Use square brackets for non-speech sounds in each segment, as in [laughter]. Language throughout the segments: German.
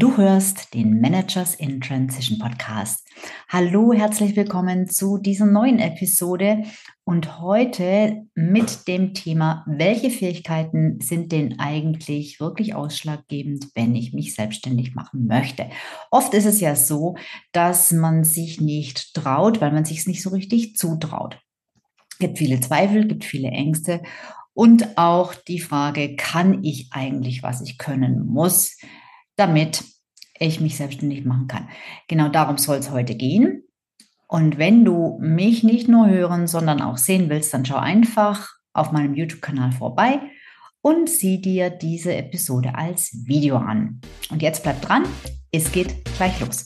Du hörst den Managers in Transition Podcast. Hallo, herzlich willkommen zu dieser neuen Episode und heute mit dem Thema, welche Fähigkeiten sind denn eigentlich wirklich ausschlaggebend, wenn ich mich selbstständig machen möchte? Oft ist es ja so, dass man sich nicht traut, weil man sich es nicht so richtig zutraut. Es gibt viele Zweifel, gibt viele Ängste und auch die Frage, kann ich eigentlich, was ich können muss? Damit ich mich selbstständig machen kann. Genau darum soll es heute gehen. Und wenn du mich nicht nur hören, sondern auch sehen willst, dann schau einfach auf meinem YouTube-Kanal vorbei und sieh dir diese Episode als Video an. Und jetzt bleib dran, es geht gleich los.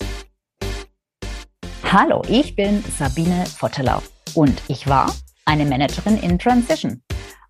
Hallo, ich bin Sabine Vottelau und ich war eine Managerin in Transition.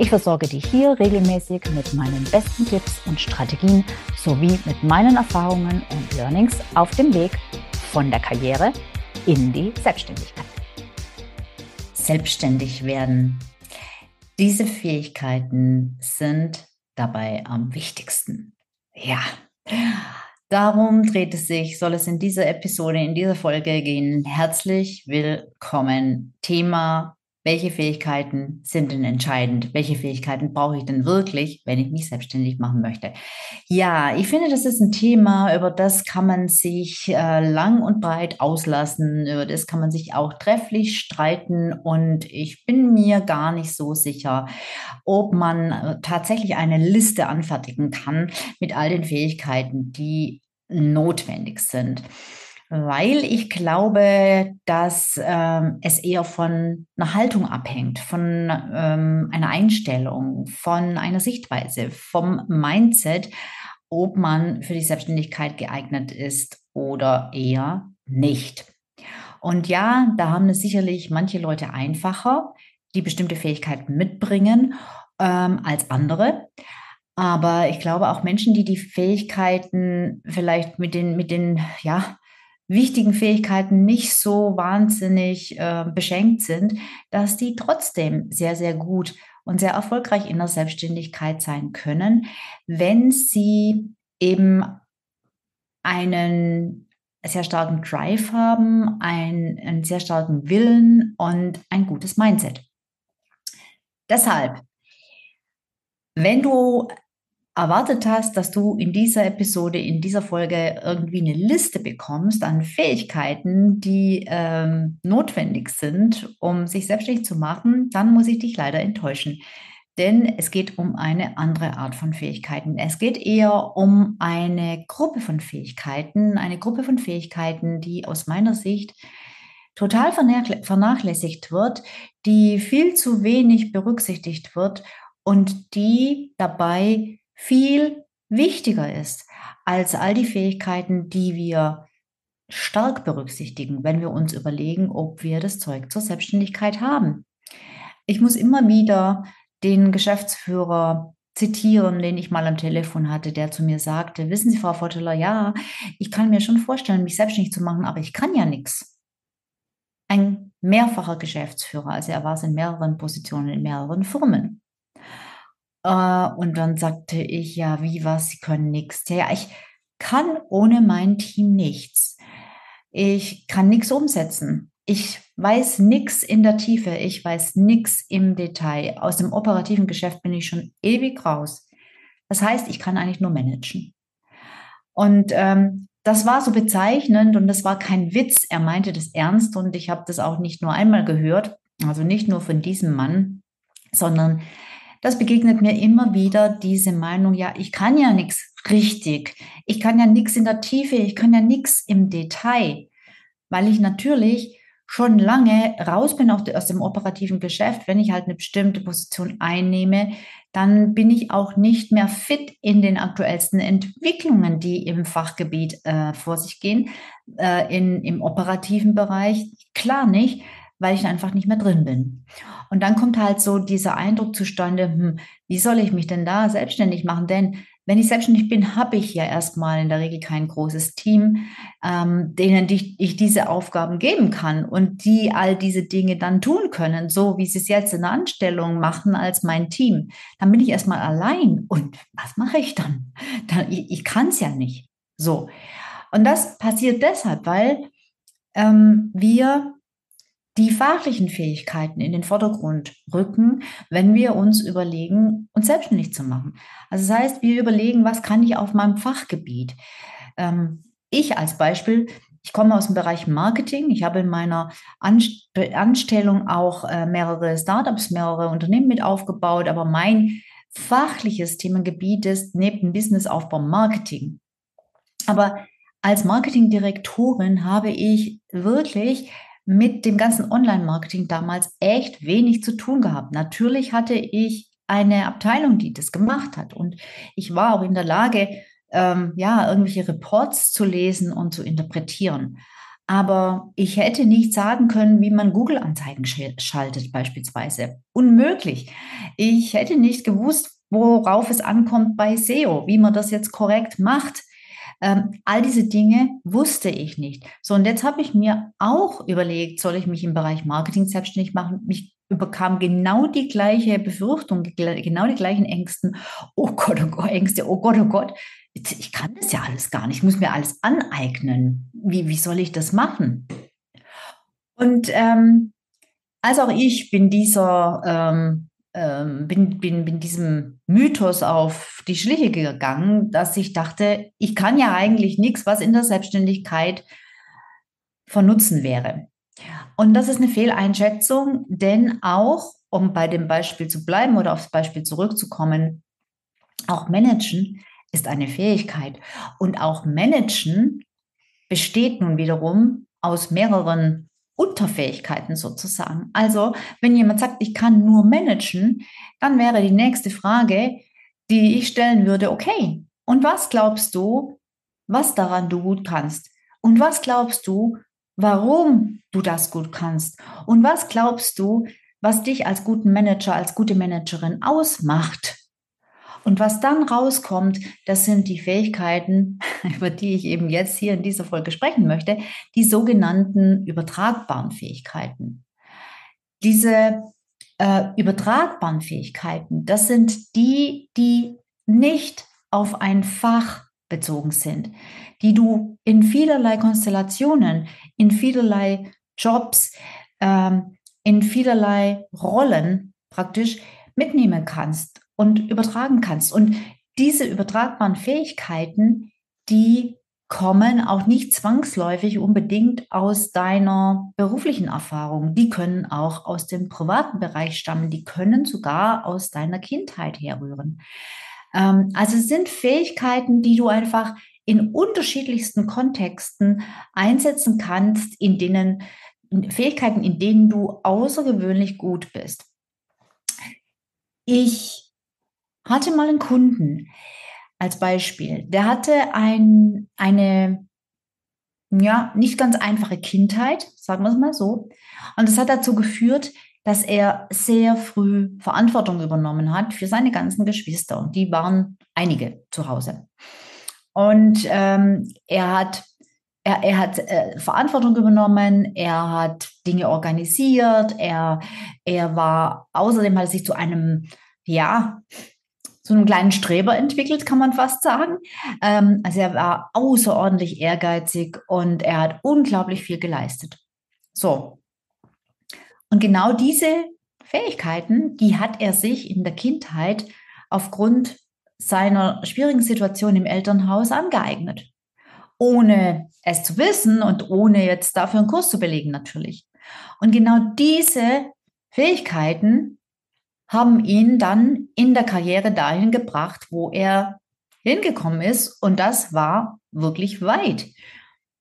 Ich versorge dich hier regelmäßig mit meinen besten Tipps und Strategien sowie mit meinen Erfahrungen und Learnings auf dem Weg von der Karriere in die Selbstständigkeit. Selbstständig werden. Diese Fähigkeiten sind dabei am wichtigsten. Ja. Darum dreht es sich, soll es in dieser Episode, in dieser Folge gehen. Herzlich willkommen. Thema welche Fähigkeiten sind denn entscheidend? Welche Fähigkeiten brauche ich denn wirklich, wenn ich mich selbstständig machen möchte? Ja, ich finde, das ist ein Thema, über das kann man sich äh, lang und breit auslassen. Über das kann man sich auch trefflich streiten. Und ich bin mir gar nicht so sicher, ob man äh, tatsächlich eine Liste anfertigen kann mit all den Fähigkeiten, die notwendig sind weil ich glaube, dass ähm, es eher von einer Haltung abhängt, von ähm, einer Einstellung, von einer Sichtweise, vom Mindset, ob man für die Selbstständigkeit geeignet ist oder eher nicht. Und ja, da haben es sicherlich manche Leute einfacher, die bestimmte Fähigkeiten mitbringen ähm, als andere. Aber ich glaube auch Menschen, die die Fähigkeiten vielleicht mit den, mit den, ja, wichtigen Fähigkeiten nicht so wahnsinnig äh, beschenkt sind, dass die trotzdem sehr, sehr gut und sehr erfolgreich in der Selbstständigkeit sein können, wenn sie eben einen sehr starken Drive haben, einen, einen sehr starken Willen und ein gutes Mindset. Deshalb, wenn du erwartet hast, dass du in dieser Episode, in dieser Folge irgendwie eine Liste bekommst an Fähigkeiten, die ähm, notwendig sind, um sich selbstständig zu machen, dann muss ich dich leider enttäuschen. Denn es geht um eine andere Art von Fähigkeiten. Es geht eher um eine Gruppe von Fähigkeiten, eine Gruppe von Fähigkeiten, die aus meiner Sicht total vernachlässigt wird, die viel zu wenig berücksichtigt wird und die dabei viel wichtiger ist als all die Fähigkeiten, die wir stark berücksichtigen, wenn wir uns überlegen, ob wir das Zeug zur Selbstständigkeit haben. Ich muss immer wieder den Geschäftsführer zitieren, den ich mal am Telefon hatte, der zu mir sagte, wissen Sie, Frau Votteler, ja, ich kann mir schon vorstellen, mich selbstständig zu machen, aber ich kann ja nichts. Ein mehrfacher Geschäftsführer, also er war es in mehreren Positionen, in mehreren Firmen. Äh, und dann sagte ich, ja, wie was, Sie können nichts. Ja, ich kann ohne mein Team nichts. Ich kann nichts umsetzen. Ich weiß nichts in der Tiefe. Ich weiß nichts im Detail. Aus dem operativen Geschäft bin ich schon ewig raus. Das heißt, ich kann eigentlich nur managen. Und ähm, das war so bezeichnend und das war kein Witz. Er meinte das ernst und ich habe das auch nicht nur einmal gehört, also nicht nur von diesem Mann, sondern das begegnet mir immer wieder diese Meinung, ja, ich kann ja nichts richtig, ich kann ja nichts in der Tiefe, ich kann ja nichts im Detail, weil ich natürlich schon lange raus bin aus dem operativen Geschäft, wenn ich halt eine bestimmte Position einnehme, dann bin ich auch nicht mehr fit in den aktuellsten Entwicklungen, die im Fachgebiet äh, vor sich gehen, äh, in, im operativen Bereich. Klar nicht, weil ich einfach nicht mehr drin bin. Und dann kommt halt so dieser Eindruck zustande, hm, wie soll ich mich denn da selbstständig machen? Denn wenn ich selbstständig bin, habe ich ja erstmal in der Regel kein großes Team, ähm, denen ich, ich, diese Aufgaben geben kann und die all diese Dinge dann tun können, so wie sie es jetzt in der Anstellung machen als mein Team. Dann bin ich erstmal allein. Und was mache ich dann? dann ich ich kann es ja nicht. So. Und das passiert deshalb, weil ähm, wir die fachlichen Fähigkeiten in den Vordergrund rücken, wenn wir uns überlegen, uns selbstständig zu machen. Also das heißt, wir überlegen, was kann ich auf meinem Fachgebiet? Ähm, ich als Beispiel, ich komme aus dem Bereich Marketing. Ich habe in meiner Anstellung auch äh, mehrere Startups, mehrere Unternehmen mit aufgebaut, aber mein fachliches Themengebiet ist neben Businessaufbau Marketing. Aber als Marketingdirektorin habe ich wirklich mit dem ganzen Online-Marketing damals echt wenig zu tun gehabt. Natürlich hatte ich eine Abteilung, die das gemacht hat. Und ich war auch in der Lage, ähm, ja, irgendwelche Reports zu lesen und zu interpretieren. Aber ich hätte nicht sagen können, wie man Google-Anzeigen schaltet, beispielsweise. Unmöglich. Ich hätte nicht gewusst, worauf es ankommt bei SEO, wie man das jetzt korrekt macht. Ähm, all diese Dinge wusste ich nicht. So, und jetzt habe ich mir auch überlegt, soll ich mich im Bereich Marketing selbstständig machen? Mich überkam genau die gleiche Befürchtung, genau die gleichen Ängsten. Oh Gott, oh Gott, Ängste, oh Gott, oh Gott. Ich kann das ja alles gar nicht. Ich muss mir alles aneignen. Wie, wie soll ich das machen? Und ähm, also auch ich bin dieser ähm, ähm, bin, bin, bin diesem Mythos auf die Schliche gegangen, dass ich dachte, ich kann ja eigentlich nichts, was in der Selbstständigkeit von Nutzen wäre. Und das ist eine Fehleinschätzung, denn auch, um bei dem Beispiel zu bleiben oder aufs Beispiel zurückzukommen, auch Managen ist eine Fähigkeit. Und auch Managen besteht nun wiederum aus mehreren Unterfähigkeiten sozusagen. Also, wenn jemand sagt, ich kann nur managen, dann wäre die nächste Frage, die ich stellen würde, okay, und was glaubst du, was daran du gut kannst? Und was glaubst du, warum du das gut kannst? Und was glaubst du, was dich als guten Manager, als gute Managerin ausmacht? Und was dann rauskommt, das sind die Fähigkeiten, [laughs] über die ich eben jetzt hier in dieser Folge sprechen möchte, die sogenannten übertragbaren Fähigkeiten. Diese äh, übertragbaren Fähigkeiten, das sind die, die nicht auf ein Fach bezogen sind, die du in vielerlei Konstellationen, in vielerlei Jobs, ähm, in vielerlei Rollen praktisch mitnehmen kannst und übertragen kannst. Und diese übertragbaren Fähigkeiten, die kommen auch nicht zwangsläufig unbedingt aus deiner beruflichen Erfahrung. Die können auch aus dem privaten Bereich stammen. Die können sogar aus deiner Kindheit herrühren. Ähm, also es sind Fähigkeiten, die du einfach in unterschiedlichsten Kontexten einsetzen kannst, in denen Fähigkeiten, in denen du außergewöhnlich gut bist. Ich hatte mal einen Kunden als Beispiel, der hatte ein, eine ja, nicht ganz einfache Kindheit, sagen wir es mal so. Und das hat dazu geführt, dass er sehr früh Verantwortung übernommen hat für seine ganzen Geschwister. Und die waren einige zu Hause. Und ähm, er hat, er, er hat äh, Verantwortung übernommen, er hat Dinge organisiert, er, er war, außerdem hat er sich zu einem, ja, so einen kleinen Streber entwickelt, kann man fast sagen. Ähm, also er war außerordentlich ehrgeizig und er hat unglaublich viel geleistet. So. Und genau diese Fähigkeiten, die hat er sich in der Kindheit aufgrund seiner schwierigen Situation im Elternhaus angeeignet. Ohne es zu wissen und ohne jetzt dafür einen Kurs zu belegen natürlich. Und genau diese Fähigkeiten haben ihn dann in der Karriere dahin gebracht, wo er hingekommen ist. Und das war wirklich weit.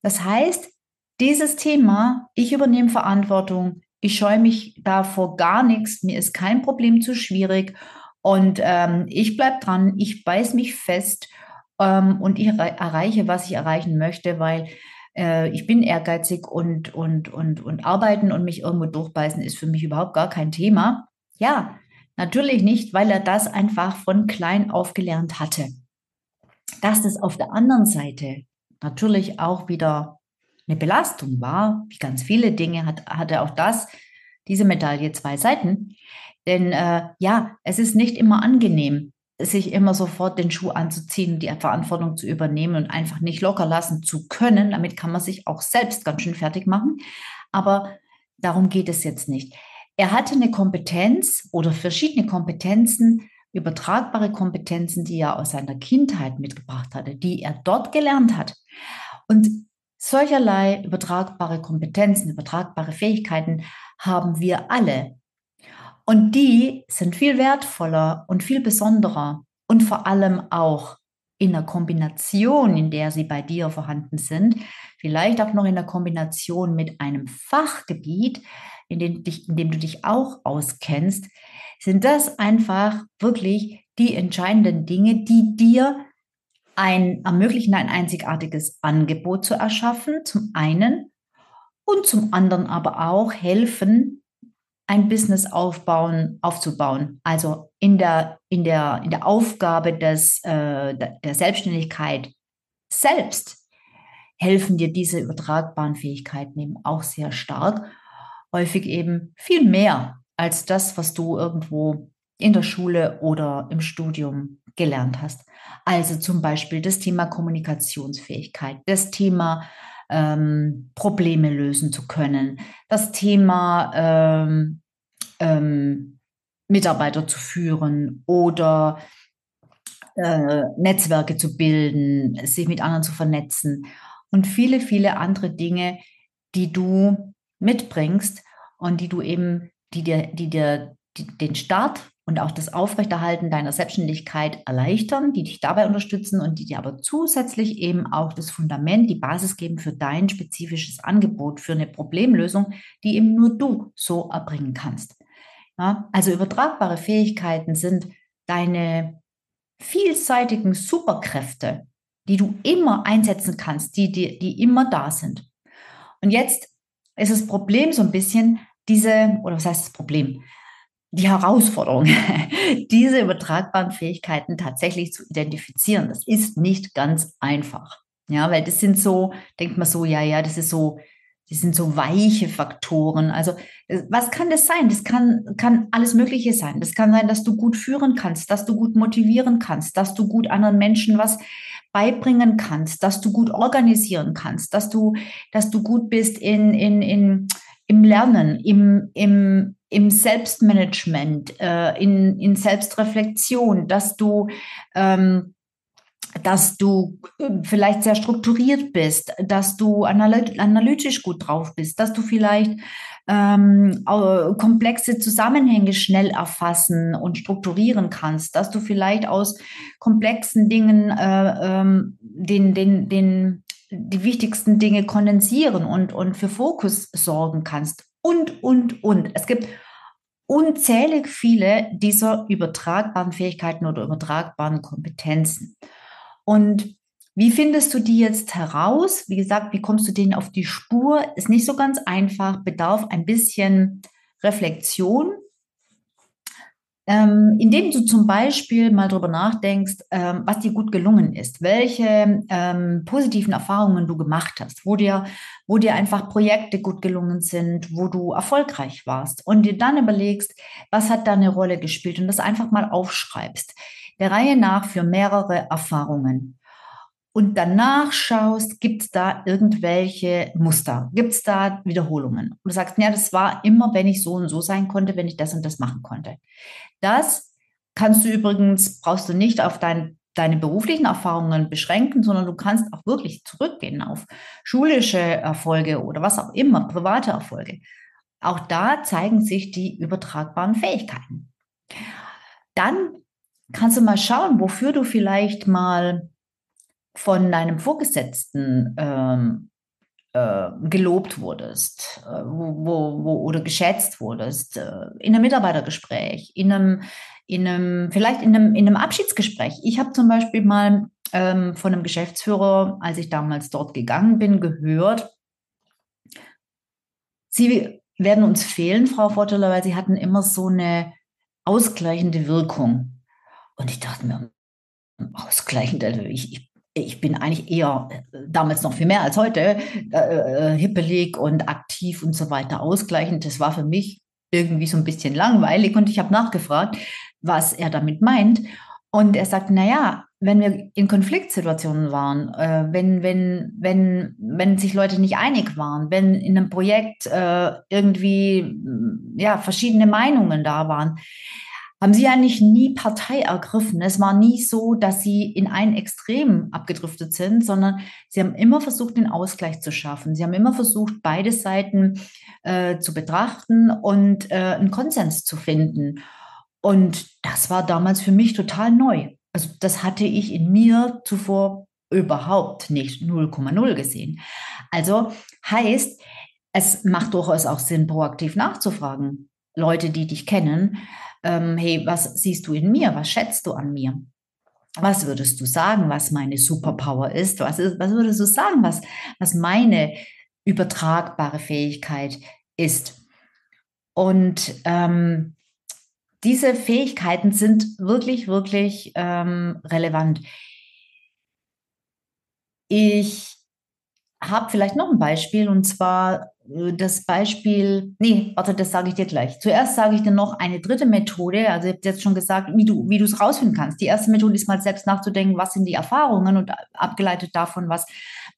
Das heißt, dieses Thema, ich übernehme Verantwortung, ich scheue mich davor gar nichts, mir ist kein Problem zu schwierig und ähm, ich bleibe dran, ich beiß mich fest ähm, und ich erreiche, was ich erreichen möchte, weil äh, ich bin ehrgeizig und, und, und, und arbeiten und mich irgendwo durchbeißen ist für mich überhaupt gar kein Thema. Ja, natürlich nicht, weil er das einfach von klein auf gelernt hatte. Dass das auf der anderen Seite natürlich auch wieder eine Belastung war, wie ganz viele Dinge, hat, hatte auch das, diese Medaille zwei Seiten. Denn äh, ja, es ist nicht immer angenehm, sich immer sofort den Schuh anzuziehen, die Verantwortung zu übernehmen und einfach nicht locker lassen zu können. Damit kann man sich auch selbst ganz schön fertig machen. Aber darum geht es jetzt nicht. Er hatte eine Kompetenz oder verschiedene Kompetenzen, übertragbare Kompetenzen, die er aus seiner Kindheit mitgebracht hatte, die er dort gelernt hat. Und Solcherlei übertragbare Kompetenzen, übertragbare Fähigkeiten haben wir alle. Und die sind viel wertvoller und viel besonderer und vor allem auch in der Kombination, in der sie bei dir vorhanden sind, vielleicht auch noch in der Kombination mit einem Fachgebiet, in dem, in dem du dich auch auskennst, sind das einfach wirklich die entscheidenden Dinge, die dir ein, ermöglichen, ein einzigartiges Angebot zu erschaffen, zum einen, und zum anderen aber auch helfen, ein Business aufbauen, aufzubauen. Also in der, in der, in der Aufgabe des, äh, der Selbstständigkeit selbst helfen dir diese übertragbaren Fähigkeiten eben auch sehr stark. Häufig eben viel mehr als das, was du irgendwo in der Schule oder im Studium gelernt hast. Also zum Beispiel das Thema Kommunikationsfähigkeit, das Thema ähm, Probleme lösen zu können, das Thema ähm, ähm, Mitarbeiter zu führen oder äh, Netzwerke zu bilden, sich mit anderen zu vernetzen und viele, viele andere Dinge, die du mitbringst und die du eben, die dir, die dir die, den Start und auch das Aufrechterhalten deiner Selbstständigkeit erleichtern, die dich dabei unterstützen und die dir aber zusätzlich eben auch das Fundament, die Basis geben für dein spezifisches Angebot, für eine Problemlösung, die eben nur du so erbringen kannst. Ja, also übertragbare Fähigkeiten sind deine vielseitigen Superkräfte, die du immer einsetzen kannst, die, die, die immer da sind. Und jetzt ist das Problem so ein bisschen diese, oder was heißt das Problem? die Herausforderung, [laughs] diese übertragbaren Fähigkeiten tatsächlich zu identifizieren. Das ist nicht ganz einfach. Ja, weil das sind so, denkt man so, ja, ja, das ist so, das sind so weiche Faktoren. Also, äh, was kann das sein? Das kann, kann alles Mögliche sein. Das kann sein, dass du gut führen kannst, dass du gut motivieren kannst, dass du gut anderen Menschen was beibringen kannst, dass du gut organisieren kannst, dass du, dass du gut bist in, in, in, im Lernen, im, im, im Selbstmanagement, äh, in, in Selbstreflexion, dass du, ähm, dass du äh, vielleicht sehr strukturiert bist, dass du analytisch gut drauf bist, dass du vielleicht ähm, komplexe Zusammenhänge schnell erfassen und strukturieren kannst, dass du vielleicht aus komplexen Dingen äh, ähm, den, den, den, die wichtigsten Dinge kondensieren und, und für Fokus sorgen kannst und, und, und. Es gibt unzählig viele dieser übertragbaren Fähigkeiten oder übertragbaren Kompetenzen. Und wie findest du die jetzt heraus? Wie gesagt, wie kommst du denen auf die Spur? Ist nicht so ganz einfach, bedarf ein bisschen Reflexion ähm, indem du zum Beispiel mal darüber nachdenkst, ähm, was dir gut gelungen ist, welche ähm, positiven Erfahrungen du gemacht hast, wo dir, wo dir einfach Projekte gut gelungen sind, wo du erfolgreich warst und dir dann überlegst, was hat da eine Rolle gespielt und das einfach mal aufschreibst. Der Reihe nach für mehrere Erfahrungen und danach schaust, gibt es da irgendwelche Muster? Gibt es da Wiederholungen? Und du sagst, ja, das war immer, wenn ich so und so sein konnte, wenn ich das und das machen konnte. Das kannst du übrigens, brauchst du nicht auf dein, deine beruflichen Erfahrungen beschränken, sondern du kannst auch wirklich zurückgehen auf schulische Erfolge oder was auch immer, private Erfolge. Auch da zeigen sich die übertragbaren Fähigkeiten. Dann kannst du mal schauen, wofür du vielleicht mal von deinem Vorgesetzten ähm, äh, gelobt wurdest äh, wo, wo, oder geschätzt wurdest, äh, in einem Mitarbeitergespräch, in einem, in einem, vielleicht in einem, in einem Abschiedsgespräch. Ich habe zum Beispiel mal ähm, von einem Geschäftsführer, als ich damals dort gegangen bin, gehört, Sie werden uns fehlen, Frau Votteler, weil Sie hatten immer so eine ausgleichende Wirkung. Und ich dachte mir, ausgleichend, also ich, ich ich bin eigentlich eher äh, damals noch viel mehr als heute äh, äh, hippelig und aktiv und so weiter ausgleichend. Das war für mich irgendwie so ein bisschen langweilig und ich habe nachgefragt, was er damit meint. Und er sagt, naja, wenn wir in Konfliktsituationen waren, äh, wenn, wenn, wenn, wenn sich Leute nicht einig waren, wenn in einem Projekt äh, irgendwie ja, verschiedene Meinungen da waren, haben Sie eigentlich nie Partei ergriffen. Es war nie so, dass Sie in ein Extrem abgedriftet sind, sondern Sie haben immer versucht, den Ausgleich zu schaffen. Sie haben immer versucht, beide Seiten äh, zu betrachten und äh, einen Konsens zu finden. Und das war damals für mich total neu. Also das hatte ich in mir zuvor überhaupt nicht 0,0 gesehen. Also heißt, es macht durchaus auch Sinn, proaktiv nachzufragen. Leute, die dich kennen, ähm, hey, was siehst du in mir? Was schätzt du an mir? Was würdest du sagen, was meine Superpower ist? Was, ist, was würdest du sagen, was, was meine übertragbare Fähigkeit ist? Und ähm, diese Fähigkeiten sind wirklich, wirklich ähm, relevant. Ich habe vielleicht noch ein Beispiel und zwar das Beispiel, nee, warte, das sage ich dir gleich. Zuerst sage ich dir noch eine dritte Methode. Also ich habe jetzt schon gesagt, wie du, wie es rausfinden kannst. Die erste Methode ist mal selbst nachzudenken, was sind die Erfahrungen und abgeleitet davon, was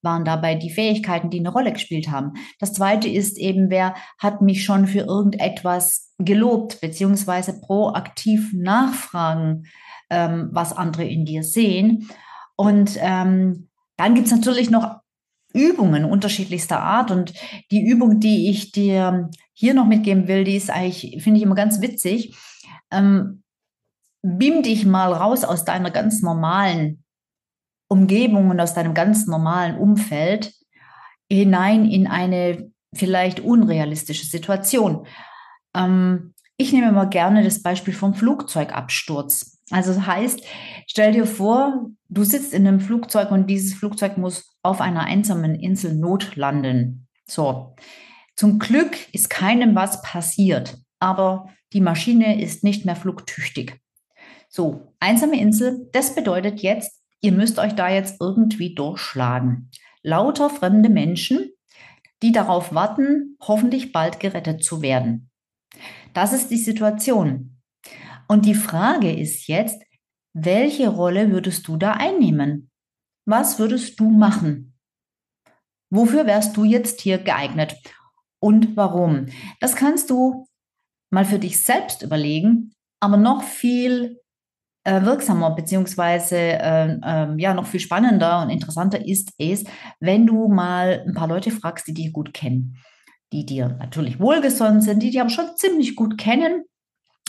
waren dabei die Fähigkeiten, die eine Rolle gespielt haben. Das zweite ist eben, wer hat mich schon für irgendetwas gelobt, beziehungsweise proaktiv nachfragen, ähm, was andere in dir sehen. Und ähm, dann gibt es natürlich noch Übungen unterschiedlichster Art. Und die Übung, die ich dir hier noch mitgeben will, die ist eigentlich, finde ich immer ganz witzig. Ähm, beam dich mal raus aus deiner ganz normalen Umgebung und aus deinem ganz normalen Umfeld hinein in eine vielleicht unrealistische Situation. Ähm, ich nehme immer gerne das Beispiel vom Flugzeugabsturz. Also das heißt, stell dir vor, du sitzt in einem Flugzeug und dieses Flugzeug muss auf einer einsamen Insel notlanden. So, zum Glück ist keinem was passiert, aber die Maschine ist nicht mehr flugtüchtig. So, einsame Insel, das bedeutet jetzt, ihr müsst euch da jetzt irgendwie durchschlagen. Lauter fremde Menschen, die darauf warten, hoffentlich bald gerettet zu werden. Das ist die Situation. Und die Frage ist jetzt, welche Rolle würdest du da einnehmen? Was würdest du machen? Wofür wärst du jetzt hier geeignet? Und warum? Das kannst du mal für dich selbst überlegen, aber noch viel äh, wirksamer beziehungsweise äh, äh, ja noch viel spannender und interessanter ist es, wenn du mal ein paar Leute fragst, die dich gut kennen, die dir natürlich wohlgesonnen sind, die dich aber schon ziemlich gut kennen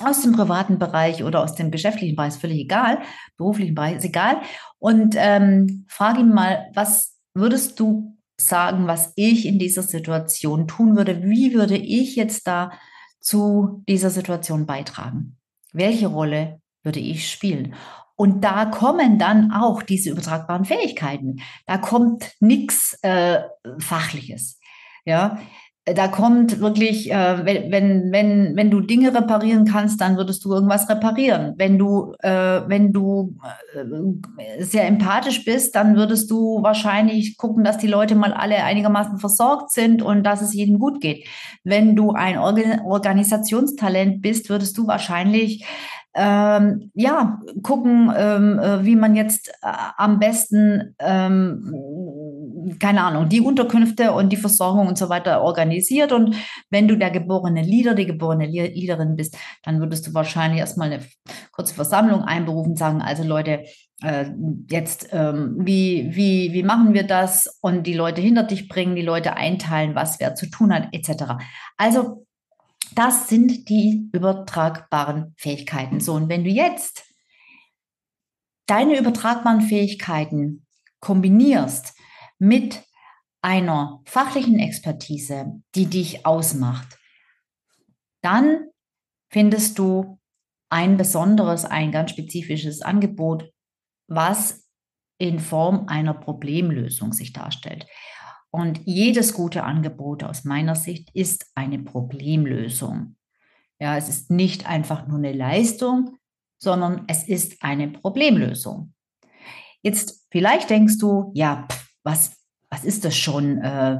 aus dem privaten Bereich oder aus dem geschäftlichen Bereich, ist völlig egal, beruflichen Bereich ist egal. Und ähm, frage ihn mal, was würdest du sagen, was ich in dieser Situation tun würde? Wie würde ich jetzt da zu dieser Situation beitragen? Welche Rolle würde ich spielen? Und da kommen dann auch diese übertragbaren Fähigkeiten. Da kommt nichts äh, Fachliches. Ja, da kommt wirklich, äh, wenn, wenn, wenn du Dinge reparieren kannst, dann würdest du irgendwas reparieren. Wenn du, äh, wenn du äh, sehr empathisch bist, dann würdest du wahrscheinlich gucken, dass die Leute mal alle einigermaßen versorgt sind und dass es jedem gut geht. Wenn du ein Organ Organisationstalent bist, würdest du wahrscheinlich ähm, ja, gucken, ähm, äh, wie man jetzt äh, am besten ähm, keine Ahnung, die Unterkünfte und die Versorgung und so weiter organisiert. Und wenn du der geborene Leader, die geborene Leaderin bist, dann würdest du wahrscheinlich erstmal eine kurze Versammlung einberufen, sagen, also Leute, äh, jetzt, ähm, wie, wie, wie machen wir das? Und die Leute hinter dich bringen, die Leute einteilen, was wer zu tun hat, etc. Also, das sind die übertragbaren Fähigkeiten. So, und wenn du jetzt deine übertragbaren Fähigkeiten kombinierst mit einer fachlichen Expertise, die dich ausmacht, dann findest du ein besonderes, ein ganz spezifisches Angebot, was in Form einer Problemlösung sich darstellt. Und jedes gute Angebot aus meiner Sicht ist eine Problemlösung. Ja, es ist nicht einfach nur eine Leistung, sondern es ist eine Problemlösung. Jetzt vielleicht denkst du, ja, pff, was, was ist das schon? Äh,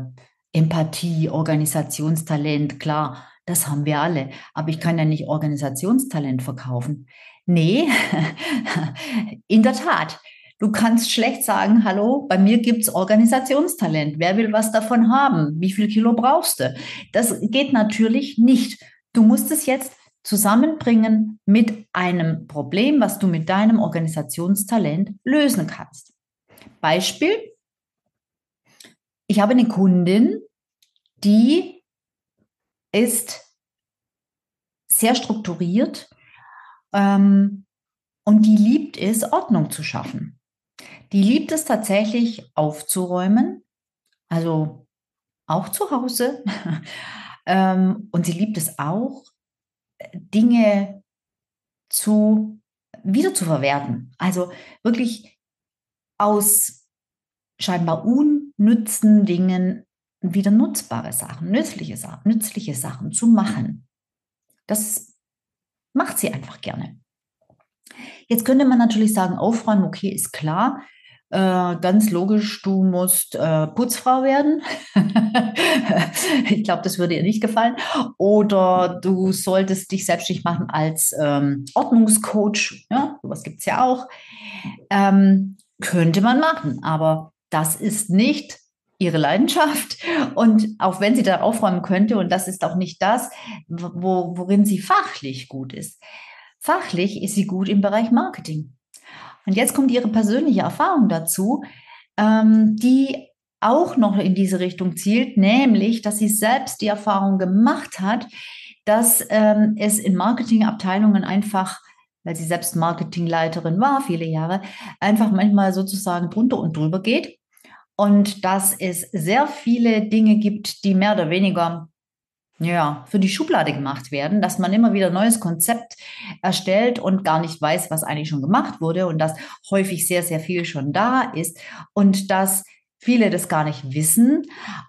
Empathie, Organisationstalent, klar, das haben wir alle. Aber ich kann ja nicht Organisationstalent verkaufen. Nee, [laughs] in der Tat. Du kannst schlecht sagen, hallo, bei mir gibt es Organisationstalent. Wer will was davon haben? Wie viel Kilo brauchst du? Das geht natürlich nicht. Du musst es jetzt zusammenbringen mit einem Problem, was du mit deinem Organisationstalent lösen kannst. Beispiel, ich habe eine Kundin, die ist sehr strukturiert ähm, und die liebt es, Ordnung zu schaffen. Die liebt es tatsächlich aufzuräumen, also auch zu Hause. [laughs] ähm, und sie liebt es auch, Dinge zu wieder zu verwerten. Also wirklich aus scheinbar unnützen Dingen wieder nutzbare Sachen, nützliche Sachen, nützliche Sachen zu machen. Das macht sie einfach gerne. Jetzt könnte man natürlich sagen, aufräumen, okay, ist klar. Äh, ganz logisch, du musst äh, Putzfrau werden. [laughs] ich glaube, das würde ihr nicht gefallen. Oder du solltest dich selbstständig machen als ähm, Ordnungscoach. Ja, sowas gibt es ja auch. Ähm, könnte man machen, aber das ist nicht ihre Leidenschaft. Und auch wenn sie da aufräumen könnte, und das ist auch nicht das, wo, worin sie fachlich gut ist. Fachlich ist sie gut im Bereich Marketing. Und jetzt kommt ihre persönliche Erfahrung dazu, ähm, die auch noch in diese Richtung zielt, nämlich, dass sie selbst die Erfahrung gemacht hat, dass ähm, es in Marketingabteilungen einfach, weil sie selbst Marketingleiterin war, viele Jahre, einfach manchmal sozusagen drunter und drüber geht und dass es sehr viele Dinge gibt, die mehr oder weniger ja, für die Schublade gemacht werden, dass man immer wieder ein neues Konzept erstellt und gar nicht weiß, was eigentlich schon gemacht wurde und dass häufig sehr, sehr viel schon da ist und dass viele das gar nicht wissen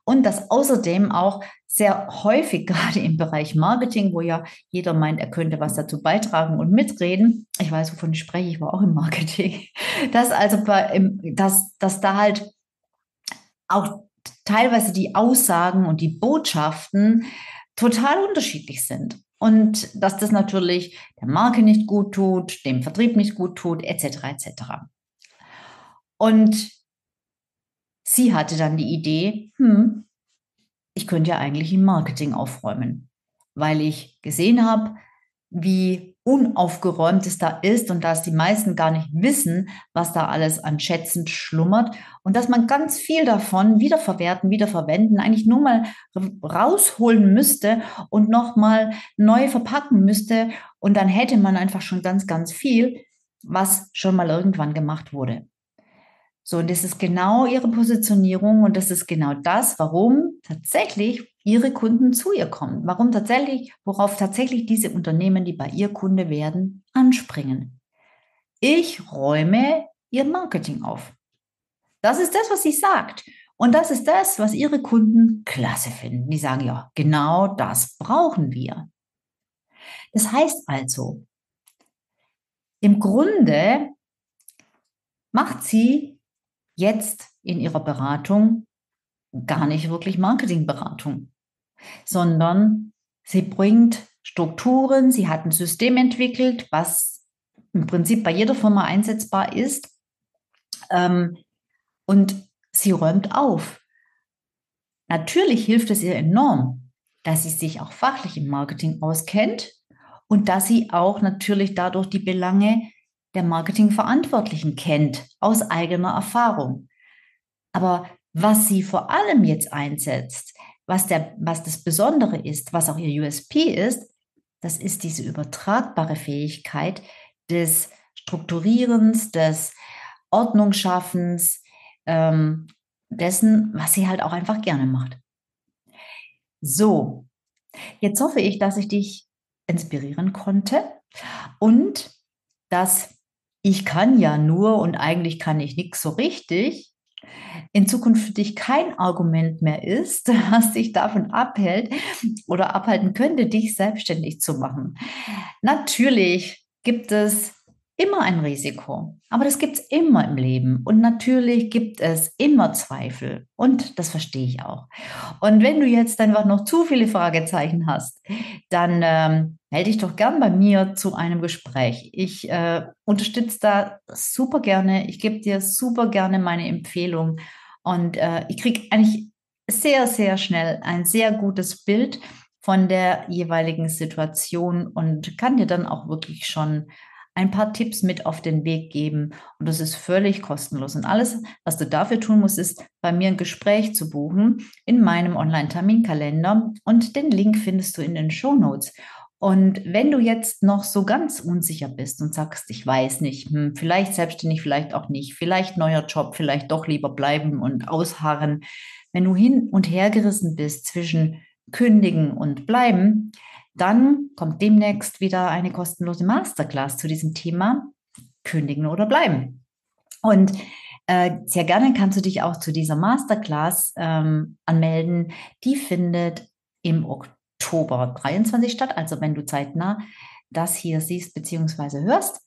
und dass außerdem auch sehr häufig [laughs] gerade im Bereich Marketing, wo ja jeder meint, er könnte was dazu beitragen und mitreden. Ich weiß, wovon ich spreche, ich war auch im Marketing. [laughs] Dass also bei, dass, dass da halt auch teilweise die Aussagen und die Botschaften total unterschiedlich sind. Und dass das natürlich der Marke nicht gut tut, dem Vertrieb nicht gut tut, etc. etc. Und sie hatte dann die Idee, hm, ich könnte ja eigentlich im Marketing aufräumen, weil ich gesehen habe, wie unaufgeräumt es da ist und dass die meisten gar nicht wissen, was da alles an Schätzen schlummert und dass man ganz viel davon wiederverwerten, wiederverwenden, eigentlich nur mal rausholen müsste und nochmal neu verpacken müsste und dann hätte man einfach schon ganz, ganz viel, was schon mal irgendwann gemacht wurde. So, und das ist genau ihre Positionierung und das ist genau das, warum tatsächlich ihre Kunden zu ihr kommen. Warum tatsächlich, worauf tatsächlich diese Unternehmen, die bei ihr Kunde werden, anspringen. Ich räume ihr Marketing auf. Das ist das, was sie sagt. Und das ist das, was ihre Kunden klasse finden. Die sagen, ja, genau das brauchen wir. Das heißt also, im Grunde macht sie jetzt in ihrer Beratung gar nicht wirklich Marketingberatung sondern sie bringt Strukturen, sie hat ein System entwickelt, was im Prinzip bei jeder Firma einsetzbar ist. Ähm, und sie räumt auf. Natürlich hilft es ihr enorm, dass sie sich auch fachlich im Marketing auskennt und dass sie auch natürlich dadurch die Belange der Marketingverantwortlichen kennt, aus eigener Erfahrung. Aber was sie vor allem jetzt einsetzt, was, der, was das Besondere ist, was auch ihr USP ist, das ist diese übertragbare Fähigkeit des Strukturierens, des Ordnungsschaffens, ähm, dessen, was sie halt auch einfach gerne macht. So, jetzt hoffe ich, dass ich dich inspirieren konnte und dass ich kann ja nur und eigentlich kann ich nichts so richtig, in Zukunft für dich kein Argument mehr ist, [laughs] was dich davon abhält oder abhalten könnte, dich selbstständig zu machen. Natürlich gibt es immer ein Risiko. Aber das gibt es immer im Leben. Und natürlich gibt es immer Zweifel. Und das verstehe ich auch. Und wenn du jetzt einfach noch zu viele Fragezeichen hast, dann ähm, melde dich doch gern bei mir zu einem Gespräch. Ich äh, unterstütze da super gerne. Ich gebe dir super gerne meine Empfehlung. Und äh, ich kriege eigentlich sehr, sehr schnell ein sehr gutes Bild von der jeweiligen Situation und kann dir dann auch wirklich schon ein paar Tipps mit auf den Weg geben. Und das ist völlig kostenlos. Und alles, was du dafür tun musst, ist, bei mir ein Gespräch zu buchen in meinem Online-Terminkalender. Und den Link findest du in den Show Notes. Und wenn du jetzt noch so ganz unsicher bist und sagst, ich weiß nicht, hm, vielleicht selbstständig, vielleicht auch nicht, vielleicht neuer Job, vielleicht doch lieber bleiben und ausharren, wenn du hin und her gerissen bist zwischen kündigen und bleiben, dann kommt demnächst wieder eine kostenlose Masterclass zu diesem Thema Kündigen oder Bleiben. Und äh, sehr gerne kannst du dich auch zu dieser Masterclass ähm, anmelden. Die findet im Oktober 23 statt. Also wenn du zeitnah das hier siehst bzw. hörst,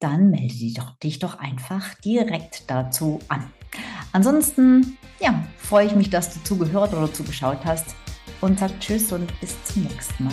dann melde dich doch, dich doch einfach direkt dazu an. Ansonsten, ja, freue ich mich, dass du zugehört oder zugeschaut hast und sagt Tschüss und bis zum nächsten Mal.